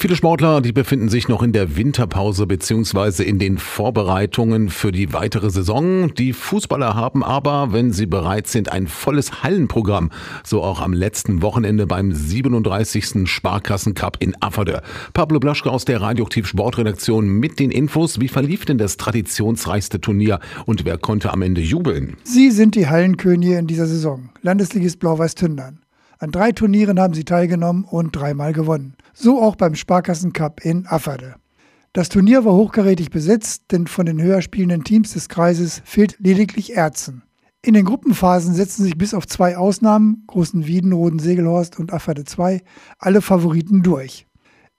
Viele Sportler, die befinden sich noch in der Winterpause bzw. in den Vorbereitungen für die weitere Saison. Die Fußballer haben aber, wenn sie bereit sind, ein volles Hallenprogramm. So auch am letzten Wochenende beim 37. Sparkassencup in Afferde. Pablo Blaschke aus der Radioaktiv Sportredaktion mit den Infos. Wie verlief denn das traditionsreichste Turnier und wer konnte am Ende jubeln? Sie sind die Hallenkönige in dieser Saison. Landesligist Blau-Weiß Tündern. An drei Turnieren haben sie teilgenommen und dreimal gewonnen. So auch beim Sparkassen Cup in Afferde. Das Turnier war hochkarätig besetzt, denn von den höher spielenden Teams des Kreises fehlt lediglich Erzen. In den Gruppenphasen setzen sich bis auf zwei Ausnahmen, Großen Wieden, Roden Segelhorst und Afferde 2, alle Favoriten durch.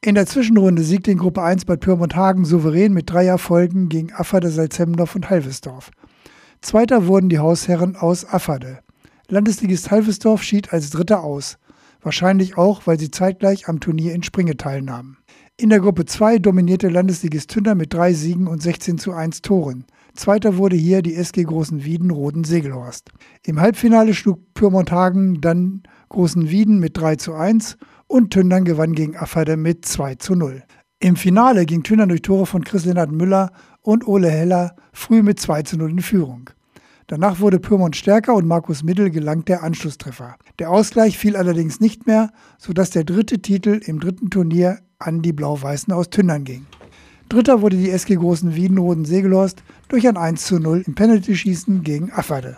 In der Zwischenrunde siegte in Gruppe 1 Bad Pyrmont-Hagen souverän mit drei Erfolgen gegen Afferde, Salzhemmendorf und Halvesdorf. Zweiter wurden die Hausherren aus Afferde. Landesligist Halvesdorf schied als Dritter aus. Wahrscheinlich auch, weil sie zeitgleich am Turnier in Springe teilnahmen. In der Gruppe 2 dominierte Landesligist Tünder mit drei Siegen und 16 zu 1 Toren. Zweiter wurde hier die SG Großen Wieden Roden Segelhorst. Im Halbfinale schlug Pyrmonthagen dann Großen Wieden mit 3 zu 1 und Tündern gewann gegen Afferde mit 2 zu 0. Im Finale ging Tündern durch Tore von Chris Lennart Müller und Ole Heller früh mit 2 zu 0 in Führung. Danach wurde Pyrmont stärker und Markus Middel gelangt der Anschlusstreffer. Der Ausgleich fiel allerdings nicht mehr, sodass der dritte Titel im dritten Turnier an die Blau-Weißen aus Tündern ging. Dritter wurde die SG Großen Wiedenroden Segelhorst durch ein 1 zu 0 im Penalty-Schießen gegen Afferde.